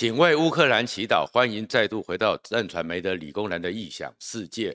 请为乌克兰祈祷，欢迎再度回到战传媒的理工男的异想世界。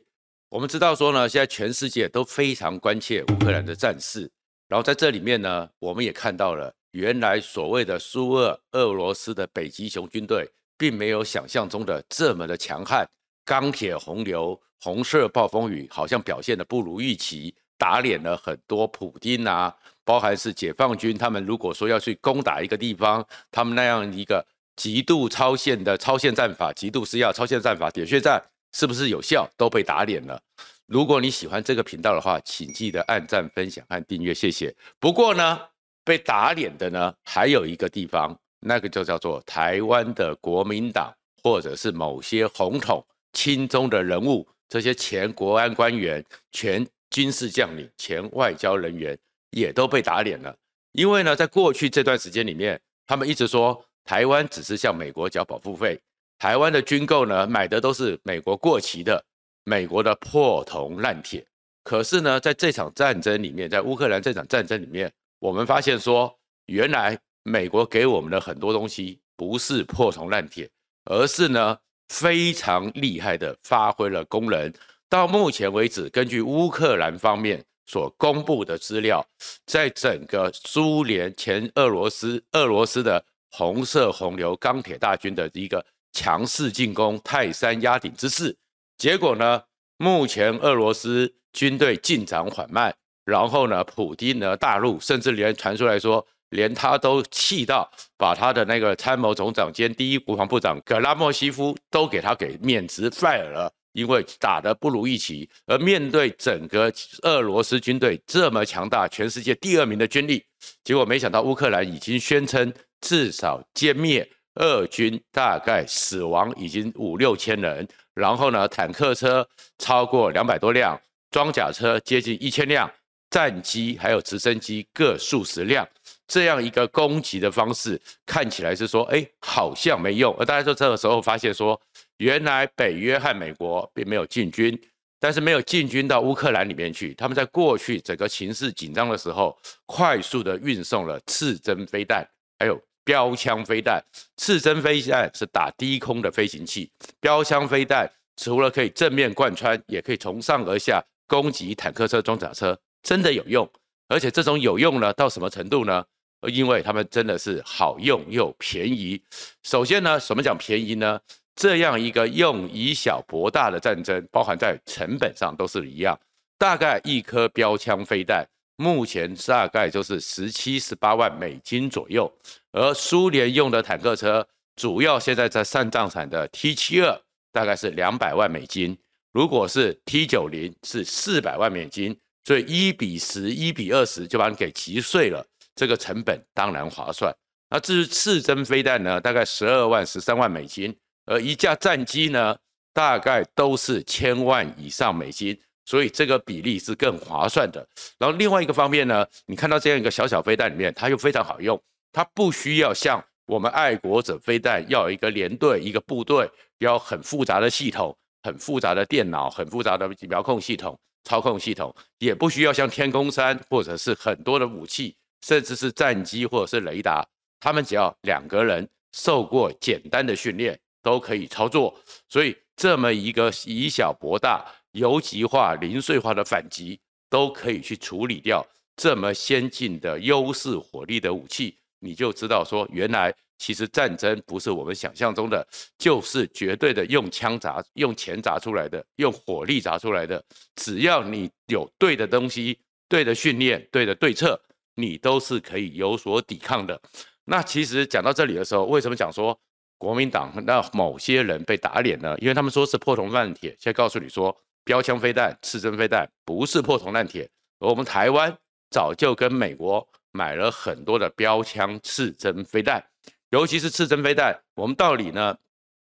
我们知道说呢，现在全世界都非常关切乌克兰的战事，然后在这里面呢，我们也看到了，原来所谓的苏俄俄罗斯的北极熊军队，并没有想象中的这么的强悍。钢铁洪流、红色暴风雨，好像表现的不如预期，打脸了很多普丁啊，包含是解放军，他们如果说要去攻打一个地方，他们那样一个极度超限的超限战法、极度施压超限战法、点穴战。是不是有效？都被打脸了。如果你喜欢这个频道的话，请记得按赞、分享和订阅，谢谢。不过呢，被打脸的呢，还有一个地方，那个就叫做台湾的国民党，或者是某些红统亲中的人物，这些前国安官员、前军事将领、前外交人员，也都被打脸了。因为呢，在过去这段时间里面，他们一直说台湾只是向美国缴保护费。台湾的军购呢，买的都是美国过期的、美国的破铜烂铁。可是呢，在这场战争里面，在乌克兰这场战争里面，我们发现说，原来美国给我们的很多东西不是破铜烂铁，而是呢非常厉害的发挥了功能。到目前为止，根据乌克兰方面所公布的资料，在整个苏联前俄罗斯、俄罗斯的红色洪流钢铁大军的一个。强势进攻泰山压顶之势，结果呢？目前俄罗斯军队进展缓慢，然后呢，普丁呢大陆，甚至连传出来说，连他都气到把他的那个参谋总长兼第一国防部长格拉莫西夫都给他给免职 fire 了，因为打得不如预期。而面对整个俄罗斯军队这么强大，全世界第二名的军力，结果没想到乌克兰已经宣称至少歼灭。俄军大概死亡已经五六千人，然后呢，坦克车超过两百多辆，装甲车接近一千辆，战机还有直升机各数十辆，这样一个攻击的方式看起来是说，哎，好像没用。而大家说这个时候发现说，原来北约和美国并没有进军，但是没有进军到乌克兰里面去，他们在过去整个情势紧张的时候，快速的运送了刺针飞弹，还有。标枪飞弹、刺针飞弹是打低空的飞行器，标枪飞弹除了可以正面贯穿，也可以从上而下攻击坦克车、装甲车，真的有用。而且这种有用呢，到什么程度呢？因为他们真的是好用又便宜。首先呢，什么讲便宜呢？这样一个用以小博大的战争，包含在成本上都是一样，大概一颗标枪飞弹。目前大概就是十七、十八万美金左右，而苏联用的坦克车，主要现在在上战场的 T 七二大概是两百万美金，如果是 T 九零是四百万美金，所以一比十、一比二十就把你给击碎了，这个成本当然划算。那至于次针飞弹呢，大概十二万、十三万美金，而一架战机呢，大概都是千万以上美金。所以这个比例是更划算的。然后另外一个方面呢，你看到这样一个小小飞弹里面，它又非常好用，它不需要像我们爱国者飞弹要有一个连队、一个部队，要很复杂的系统、很复杂的电脑、很复杂的遥控系统、操控系统，也不需要像天空三或者是很多的武器，甚至是战机或者是雷达，他们只要两个人受过简单的训练都可以操作。所以这么一个以小博大。游击化、零碎化的反击都可以去处理掉这么先进的优势火力的武器，你就知道说，原来其实战争不是我们想象中的，就是绝对的用枪砸、用钱砸出来的，用火力砸出来的。只要你有对的东西、对的训练、对的对策，你都是可以有所抵抗的。那其实讲到这里的时候，为什么讲说国民党那某些人被打脸呢？因为他们说是破铜烂铁，现在告诉你说。标枪飞弹、刺针飞弹不是破铜烂铁，而我们台湾早就跟美国买了很多的标枪、刺针飞弹，尤其是刺针飞弹，我们到底呢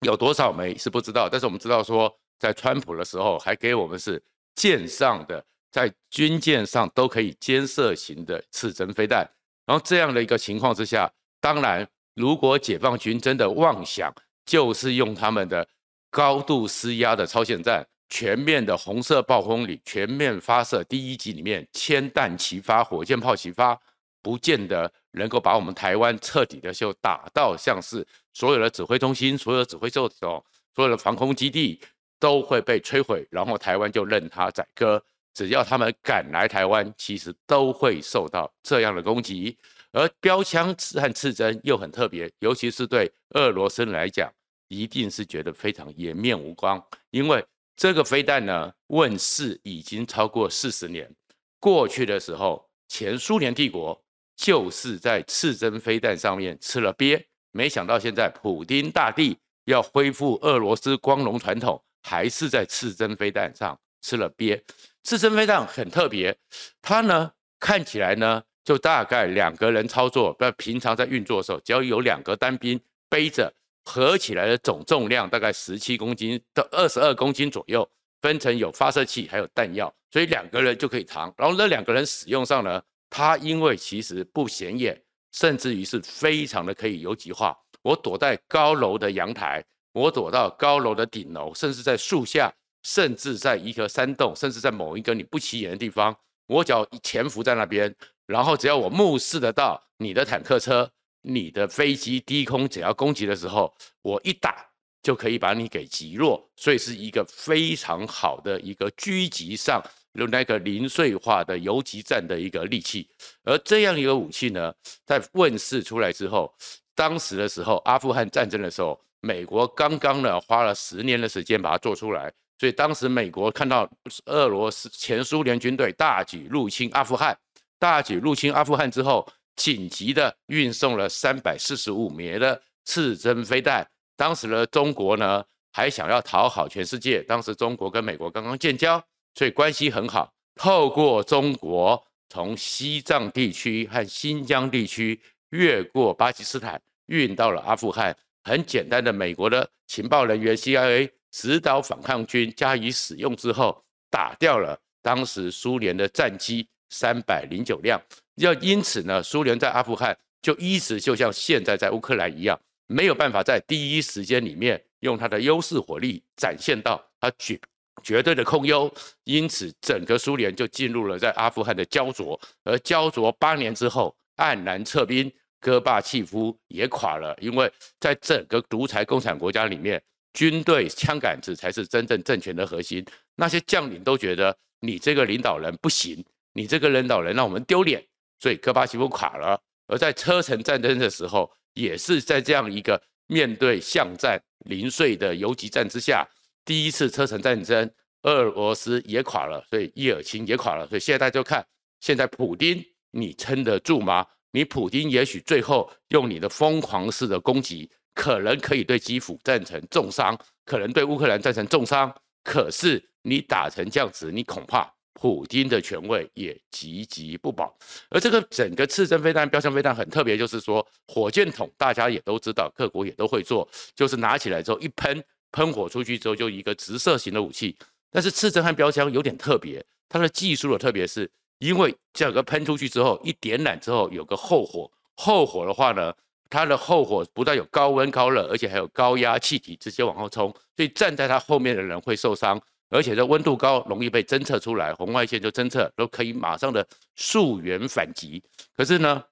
有多少枚是不知道，但是我们知道说，在川普的时候还给我们是舰上的，在军舰上都可以肩射型的刺针飞弹，然后这样的一个情况之下，当然如果解放军真的妄想就是用他们的高度施压的超限战。全面的红色暴风里，全面发射第一集里面，千弹齐发，火箭炮齐发，不见得能够把我们台湾彻底的就打到像是所有的指挥中心、所有的指挥系统、所有的防空基地都会被摧毁，然后台湾就任它宰割。只要他们敢来台湾，其实都会受到这样的攻击。而标枪刺和刺针又很特别，尤其是对俄罗斯人来讲，一定是觉得非常颜面无光，因为这个飞弹呢问世已经超过四十年。过去的时候，前苏联帝国就是在刺针飞弹上面吃了鳖，没想到现在普丁大帝要恢复俄罗斯光荣传统，还是在刺针飞弹上吃了鳖。刺针飞弹很特别，它呢看起来呢。就大概两个人操作，不平常在运作的时候，只要有两个单兵背着，合起来的总重量大概十七公斤到二十二公斤左右，分成有发射器还有弹药，所以两个人就可以扛。然后那两个人使用上呢，它因为其实不显眼，甚至于是非常的可以游击化。我躲在高楼的阳台，我躲到高楼的顶楼，甚至在树下，甚至在一个山洞，甚至在某一个你不起眼的地方，我只要潜伏在那边。然后只要我目视得到你的坦克车、你的飞机低空只要攻击的时候，我一打就可以把你给击落，所以是一个非常好的一个狙击上用那个零碎化的游击战的一个利器。而这样一个武器呢，在问世出来之后，当时的时候阿富汗战争的时候，美国刚刚呢花了十年的时间把它做出来，所以当时美国看到俄罗斯前苏联军队大举入侵阿富汗。大举入侵阿富汗之后，紧急的运送了三百四十五枚的刺针飞弹。当时的中国呢，还想要讨好全世界。当时中国跟美国刚刚建交，所以关系很好。透过中国从西藏地区和新疆地区越过巴基斯坦，运到了阿富汗。很简单的，美国的情报人员 CIA 指导反抗军加以使用之后，打掉了当时苏联的战机。三百零九辆，要因此呢，苏联在阿富汗就一直就像现在在乌克兰一样，没有办法在第一时间里面用它的优势火力展现到它绝绝对的控优，因此整个苏联就进入了在阿富汗的焦灼，而焦灼八年之后黯然撤兵，戈巴契夫也垮了，因为在整个独裁共产国家里面，军队枪杆子才是真正政权的核心，那些将领都觉得你这个领导人不行。你这个领导人让我们丢脸，所以戈巴奇夫垮了。而在车臣战争的时候，也是在这样一个面对巷战零碎的游击战之下，第一次车臣战争，俄罗斯也垮了，所以叶尔钦也垮了。所以现在大家就看，现在普丁你撑得住吗？你普丁也许最后用你的疯狂式的攻击，可能可以对基辅造成重伤，可能对乌克兰造成重伤。可是你打成这样子，你恐怕。普丁的权位也岌岌不保，而这个整个刺针飞弹、标枪飞弹很特别，就是说火箭筒大家也都知道，各国也都会做，就是拿起来之后一喷，喷火出去之后就一个直射型的武器。但是刺针和标枪有点特别，它的技术的特别是，因为这个喷出去之后一点燃之后有个后火，后火的话呢，它的后火不但有高温高热，而且还有高压气体直接往后冲，所以站在它后面的人会受伤。而且这温度高，容易被侦测出来，红外线就侦测，都可以马上的溯源反击。可是呢，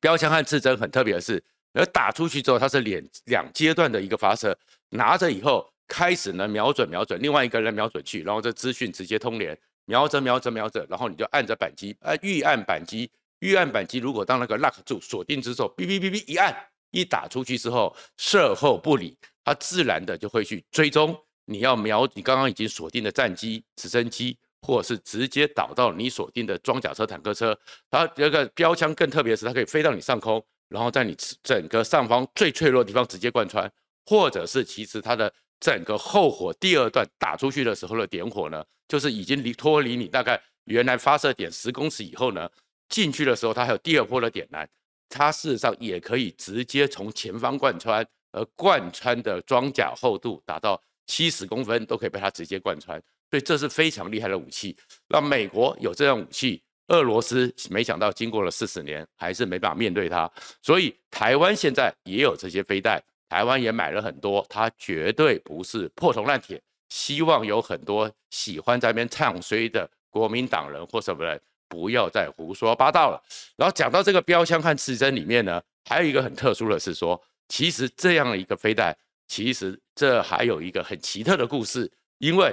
标枪和刺针很特别的是，而打出去之后，它是两两阶段的一个发射，拿着以后开始呢瞄准瞄准，另外一个人瞄准去，然后这资讯直接通联，瞄着瞄着瞄着，然后你就按着扳机，呃，预按扳机，预按扳机，如果当那个 lock 住锁定之后，哔哔哔哔一按，一打出去之后，射后不理，它自然的就会去追踪。你要瞄你刚刚已经锁定的战机、直升机，或者是直接导到你锁定的装甲车、坦克车。它这个标枪更特别是，它可以飞到你上空，然后在你整个上方最脆弱的地方直接贯穿，或者是其实它的整个后火第二段打出去的时候的点火呢，就是已经离脱离你大概原来发射点十公尺以后呢，进去的时候它还有第二波的点燃，它事实上也可以直接从前方贯穿，而贯穿的装甲厚度达到。七十公分都可以被它直接贯穿，所以这是非常厉害的武器。那美国有这样武器，俄罗斯没想到经过了四十年还是没办法面对它。所以台湾现在也有这些飞弹，台湾也买了很多，它绝对不是破铜烂铁。希望有很多喜欢在那边唱衰的国民党人或什么人不要再胡说八道了。然后讲到这个标枪和刺针里面呢，还有一个很特殊的是说，其实这样的一个飞弹，其实这还有一个很奇特的故事，因为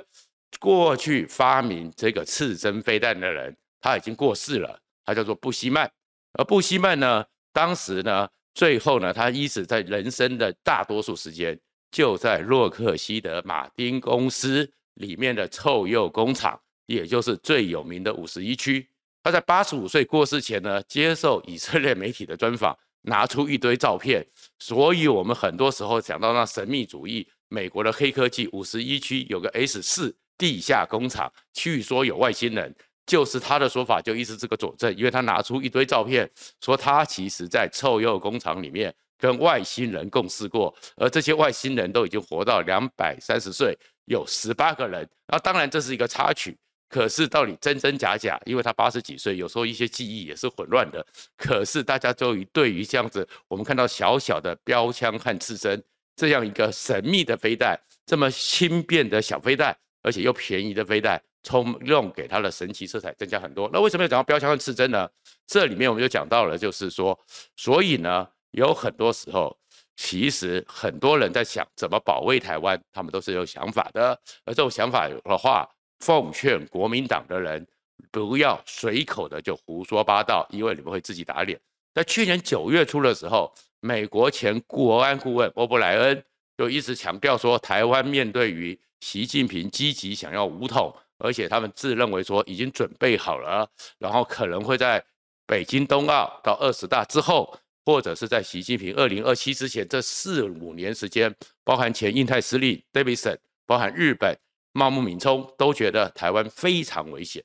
过去发明这个刺针飞弹的人他已经过世了，他叫做布希曼。而布希曼呢，当时呢，最后呢，他一直在人生的大多数时间就在洛克希德马丁公司里面的臭鼬工厂，也就是最有名的五十一区。他在八十五岁过世前呢，接受以色列媒体的专访，拿出一堆照片。所以，我们很多时候讲到那神秘主义，美国的黑科技，五十一区有个 S 四地下工厂，据说有外星人。就是他的说法，就一直这个佐证，因为他拿出一堆照片，说他其实在臭鼬工厂里面跟外星人共事过，而这些外星人都已经活到两百三十岁，有十八个人。那当然这是一个插曲，可是到底真真假假，因为他八十几岁，有时候一些记忆也是混乱的。可是大家终于对于这样子，我们看到小小的标枪和刺针这样一个神秘的飞弹，这么轻便的小飞弹，而且又便宜的飞弹。冲用给它的神奇色彩增加很多。那为什么要讲到标枪和刺针呢？这里面我们就讲到了，就是说，所以呢，有很多时候，其实很多人在想怎么保卫台湾，他们都是有想法的。而这种想法的话，奉劝国民党的人不要随口的就胡说八道，因为你们会自己打脸。在去年九月初的时候，美国前国安顾问欧布莱恩就一直强调说，台湾面对于习近平积极想要武统。而且他们自认为说已经准备好了，然后可能会在北京冬奥到二十大之后，或者是在习近平二零二七之前这四五年时间，包含前印太司令 Davidson，包含日本茂木敏充都觉得台湾非常危险，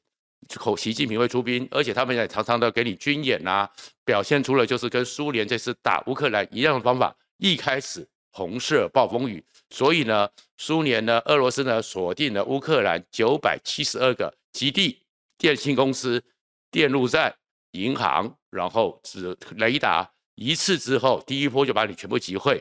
口习近平会出兵，而且他们也常常的给你军演啊，表现出了就是跟苏联这次打乌克兰一样的方法，一开始。红色暴风雨，所以呢，苏联呢，俄罗斯呢，锁定了乌克兰九百七十二个基地、电信公司、电路站、银行，然后是雷达，一次之后，第一波就把你全部击溃。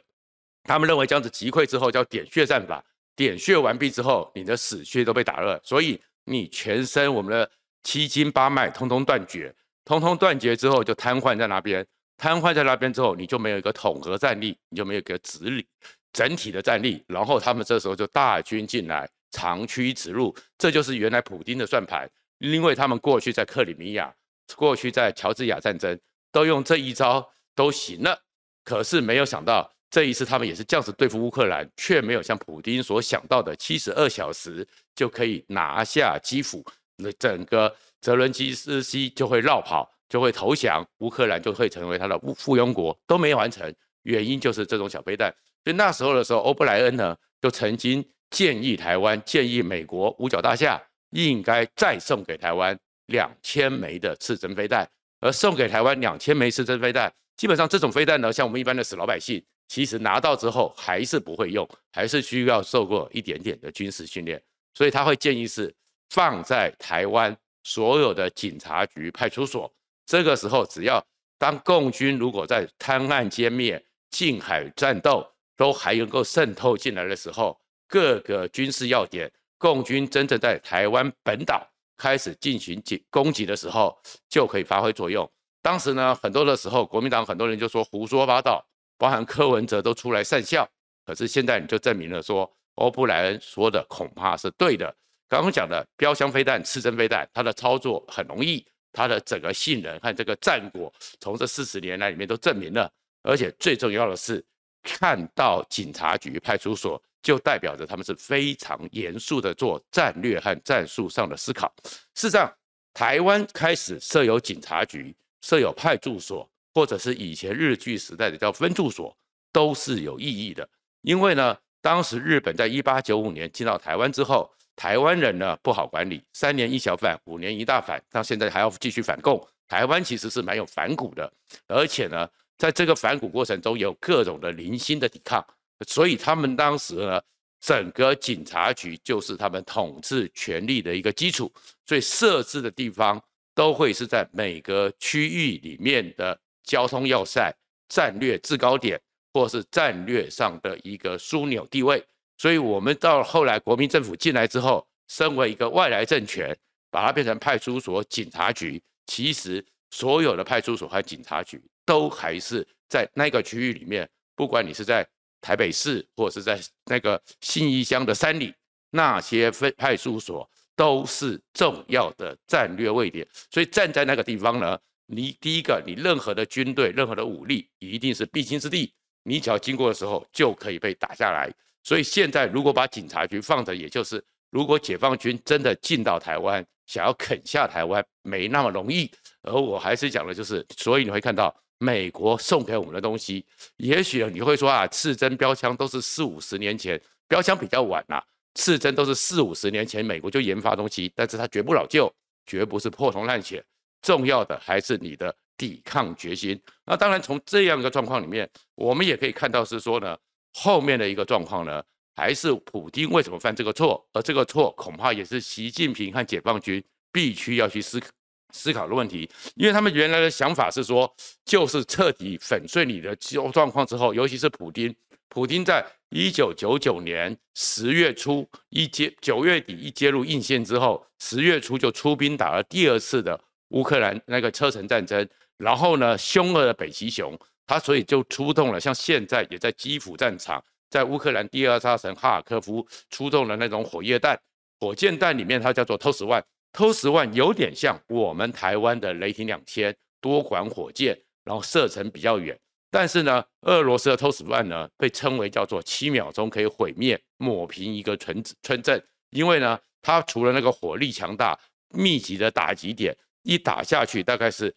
他们认为这样子击溃之后叫点穴战法，点穴完毕之后，你的死穴都被打乱，所以你全身我们的七经八脉通通断绝，通通断绝之后就瘫痪在那边。瘫痪在那边之后，你就没有一个统合战力，你就没有一个直理整体的战力。然后他们这时候就大军进来，长驱直入，这就是原来普丁的算盘。因为他们过去在克里米亚，过去在乔治亚战争都用这一招都行了，可是没有想到这一次他们也是这样子对付乌克兰，却没有像普丁所想到的七十二小时就可以拿下基辅，那整个泽伦斯基就会绕跑。就会投降，乌克兰就会成为他的附庸国，都没完成，原因就是这种小飞弹。所以那时候的时候，欧布莱恩呢就曾经建议台湾，建议美国五角大厦应该再送给台湾两千枚的刺针飞弹，而送给台湾两千枚刺针飞弹，基本上这种飞弹呢，像我们一般的死老百姓，其实拿到之后还是不会用，还是需要受过一点点的军事训练，所以他会建议是放在台湾所有的警察局、派出所。这个时候，只要当共军如果在滩岸歼灭、近海战斗都还能够渗透进来的时候，各个军事要点，共军真正在台湾本岛开始进行攻击的时候，就可以发挥作用。当时呢，很多的时候，国民党很多人就说胡说八道，包含柯文哲都出来讪笑。可是现在你就证明了说，欧布莱恩说的恐怕是对的。刚刚讲的标枪飞弹、刺针飞弹，它的操作很容易。它的整个性能和这个战果，从这四十年来里面都证明了，而且最重要的是，看到警察局、派出所，就代表着他们是非常严肃的做战略和战术上的思考。事实上，台湾开始设有警察局、设有派出所，或者是以前日据时代的叫分驻所，都是有意义的。因为呢，当时日本在一八九五年进到台湾之后。台湾人呢不好管理，三年一小反，五年一大反，到现在还要继续反共。台湾其实是蛮有反骨的，而且呢，在这个反骨过程中有各种的零星的抵抗，所以他们当时呢，整个警察局就是他们统治权力的一个基础，所以设置的地方都会是在每个区域里面的交通要塞、战略制高点，或是战略上的一个枢纽地位。所以，我们到后来国民政府进来之后，身为一个外来政权，把它变成派出所、警察局，其实所有的派出所和警察局都还是在那个区域里面，不管你是在台北市或者是在那个信义乡的山里，那些分派出所都是重要的战略位点。所以站在那个地方呢，你第一个，你任何的军队、任何的武力一定是必经之地，你只要经过的时候就可以被打下来。所以现在如果把警察局放着，也就是如果解放军真的进到台湾，想要啃下台湾，没那么容易。而我还是讲的就是，所以你会看到美国送给我们的东西，也许你会说啊，刺针标枪都是四五十年前，标枪比较晚呐、刺针都是四五十年前美国就研发东西，但是它绝不老旧，绝不是破铜烂铁，重要的还是你的抵抗决心。那当然从这样一个状况里面，我们也可以看到是说呢。后面的一个状况呢，还是普丁为什么犯这个错？而这个错恐怕也是习近平和解放军必须要去思考思考的问题，因为他们原来的想法是说，就是彻底粉碎你的状况之后，尤其是普丁，普丁在一九九九年十月初一接九月底一介入印线之后，十月初就出兵打了第二次的乌克兰那个车臣战争，然后呢，凶恶的北极熊。他所以就出动了，像现在也在基辅战场，在乌克兰第二大城哈尔科夫出动了那种火焰弹，火箭弹里面它叫做 TOS-1，TOS-1 有点像我们台湾的雷霆两千多管火箭，然后射程比较远。但是呢，俄罗斯的 TOS-1 呢被称为叫做七秒钟可以毁灭抹平一个村村镇，因为呢它除了那个火力强大、密集的打击点，一打下去大概是。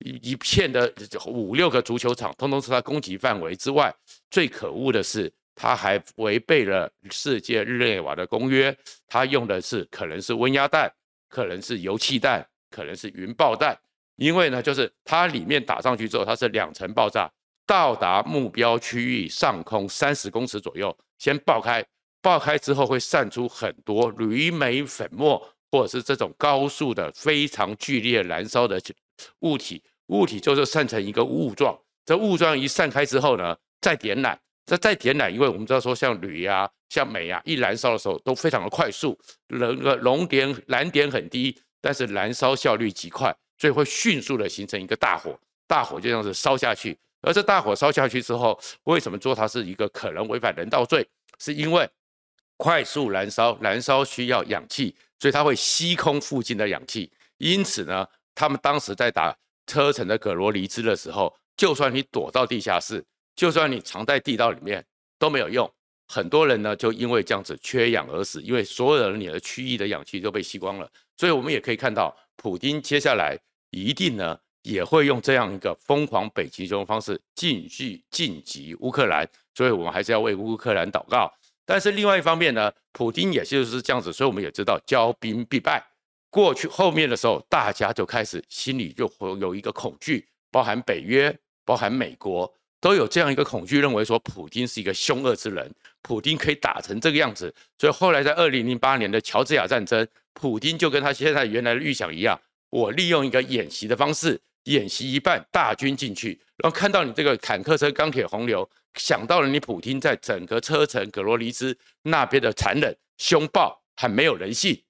一一片的五六个足球场，通通是他攻击范围之外。最可恶的是，他还违背了世界日内瓦的公约。他用的是可能是温压弹，可能是油气弹，可能是云爆弹。因为呢，就是它里面打上去之后，它是两层爆炸，到达目标区域上空三十公尺左右，先爆开，爆开之后会散出很多铝镁粉末，或者是这种高速的非常剧烈燃烧的。物体物体就是散成一个雾状，这雾状一散开之后呢，再点燃，这再点燃，因为我们知道说像铝啊、像镁啊，一燃烧的时候都非常的快速，那个熔点燃点很低，但是燃烧效率极快，所以会迅速的形成一个大火，大火就这样子烧下去。而这大火烧下去之后，为什么说它是一个可能违反人道罪？是因为快速燃烧，燃烧需要氧气，所以它会吸空附近的氧气，因此呢。他们当时在打车臣的葛罗黎兹的时候，就算你躲到地下室，就算你藏在地道里面都没有用。很多人呢就因为这样子缺氧而死，因为所有的你的区域的氧气都被吸光了。所以我们也可以看到，普丁接下来一定呢也会用这样一个疯狂北极熊的方式继续晋级乌克兰。所以我们还是要为乌克兰祷告。但是另外一方面呢，普丁也就是这样子，所以我们也知道骄兵必败。过去后面的时候，大家就开始心里就会有一个恐惧，包含北约、包含美国，都有这样一个恐惧，认为说普丁是一个凶恶之人，普丁可以打成这个样子。所以后来在二零零八年的乔治亚战争，普丁就跟他现在原来的预想一样，我利用一个演习的方式，演习一半，大军进去，然后看到你这个坦克车、钢铁洪流，想到了你普丁在整个车臣格罗尼兹那边的残忍、凶暴和没有人性。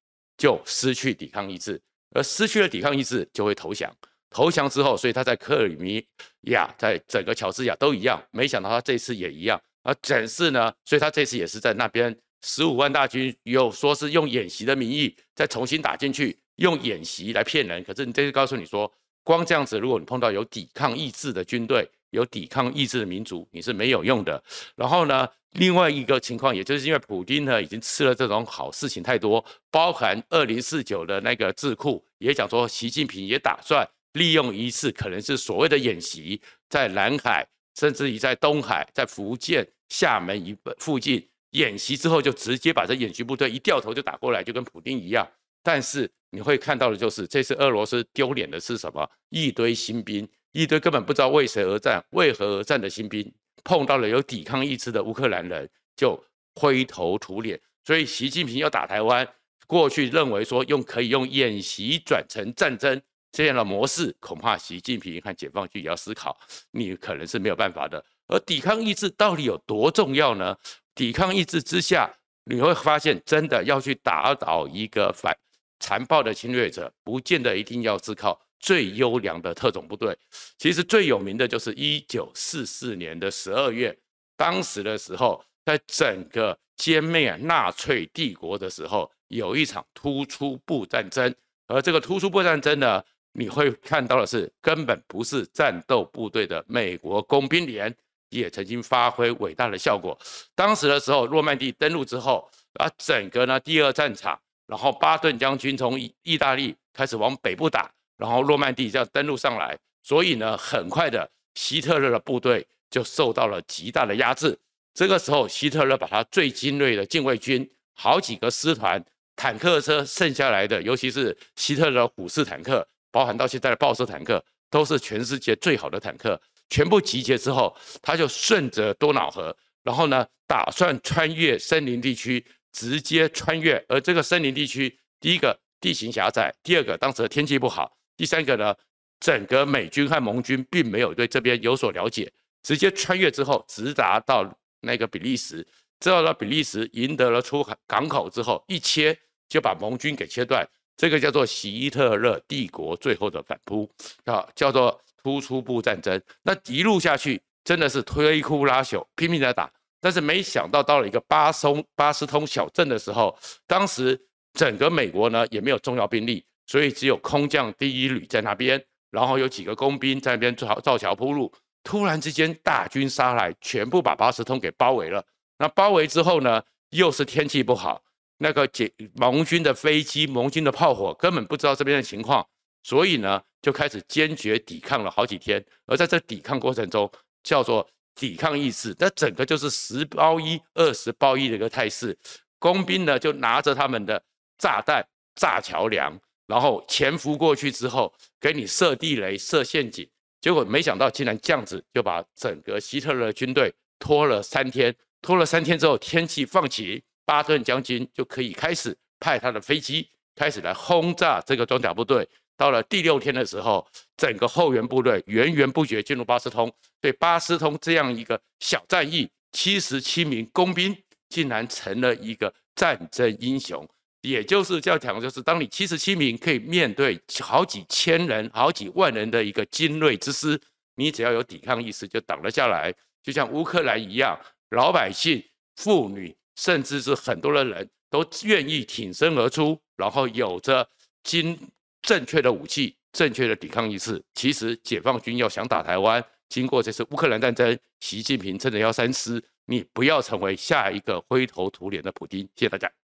就失去抵抗意志，而失去了抵抗意志就会投降。投降之后，所以他在克里米亚，在整个乔治亚都一样。没想到他这次也一样。而展示呢，所以他这次也是在那边十五万大军，又说是用演习的名义再重新打进去，用演习来骗人。可是你这次告诉你说，光这样子，如果你碰到有抵抗意志的军队，有抵抗意志的民族，你是没有用的。然后呢，另外一个情况，也就是因为普丁呢已经吃了这种好事情太多，包含二零四九的那个智库也讲说，习近平也打算利用一次可能是所谓的演习，在南海，甚至于在东海，在福建厦门一附近演习之后，就直接把这演习部队一掉头就打过来，就跟普丁一样。但是你会看到的就是，这次俄罗斯丢脸的是什么？一堆新兵。一堆根本不知道为谁而战、为何而战的新兵，碰到了有抵抗意志的乌克兰人，就灰头土脸。所以习近平要打台湾，过去认为说用可以用演习转成战争这样的模式，恐怕习近平和解放军也要思考，你可能是没有办法的。而抵抗意志到底有多重要呢？抵抗意志之下，你会发现，真的要去打倒一个反残暴的侵略者，不见得一定要是靠。最优良的特种部队。其实最有名的就是一九四四年的十二月，当时的时候，在整个歼灭纳粹帝国的时候，有一场突出部战争。而这个突出部战争呢，你会看到的是，根本不是战斗部队的美国工兵连也曾经发挥伟大的效果。当时的时候，诺曼底登陆之后，啊，整个呢第二战场。然后巴顿将军从意意大利开始往北部打，然后诺曼底这样登陆上来，所以呢，很快的希特勒的部队就受到了极大的压制。这个时候，希特勒把他最精锐的禁卫军好几个师团、坦克车剩下来的，尤其是希特勒虎式坦克，包含到现在的豹式坦克，都是全世界最好的坦克，全部集结之后，他就顺着多瑙河，然后呢，打算穿越森林地区。直接穿越，而这个森林地区，第一个地形狭窄，第二个当时的天气不好，第三个呢，整个美军和盟军并没有对这边有所了解，直接穿越之后，直达到那个比利时，之后到比利时赢得了出海港口之后，一切就把盟军给切断，这个叫做希特勒帝国最后的反扑啊，叫做突出部战争。那一路下去，真的是摧枯拉朽，拼命的打。但是没想到，到了一个巴松巴斯通小镇的时候，当时整个美国呢也没有重要兵力，所以只有空降第一旅在那边，然后有几个工兵在那边造造桥铺路。突然之间，大军杀来，全部把巴斯通给包围了。那包围之后呢，又是天气不好，那个解盟军的飞机、盟军的炮火根本不知道这边的情况，所以呢就开始坚决抵抗了好几天。而在这抵抗过程中，叫做。抵抗意识，那整个就是十包一、二十包一的一个态势。工兵呢就拿着他们的炸弹炸桥梁，然后潜伏过去之后，给你设地雷、设陷阱。结果没想到竟然这样子就把整个希特勒军队拖了三天。拖了三天之后，天气放晴，巴顿将军就可以开始派他的飞机开始来轰炸这个装甲部队。到了第六天的时候，整个后援部队源源不绝进入巴斯通，对巴斯通这样一个小战役，七十七名工兵竟然成了一个战争英雄。也就是这样讲，就是当你七十七名可以面对好几千人、好几万人的一个精锐之师，你只要有抵抗意识就挡了下来。就像乌克兰一样，老百姓、妇女，甚至是很多的人都愿意挺身而出，然后有着精。正确的武器，正确的抵抗意识。其实解放军要想打台湾，经过这次乌克兰战争，习近平真的要三思，你不要成为下一个灰头土脸的普京。谢谢大家。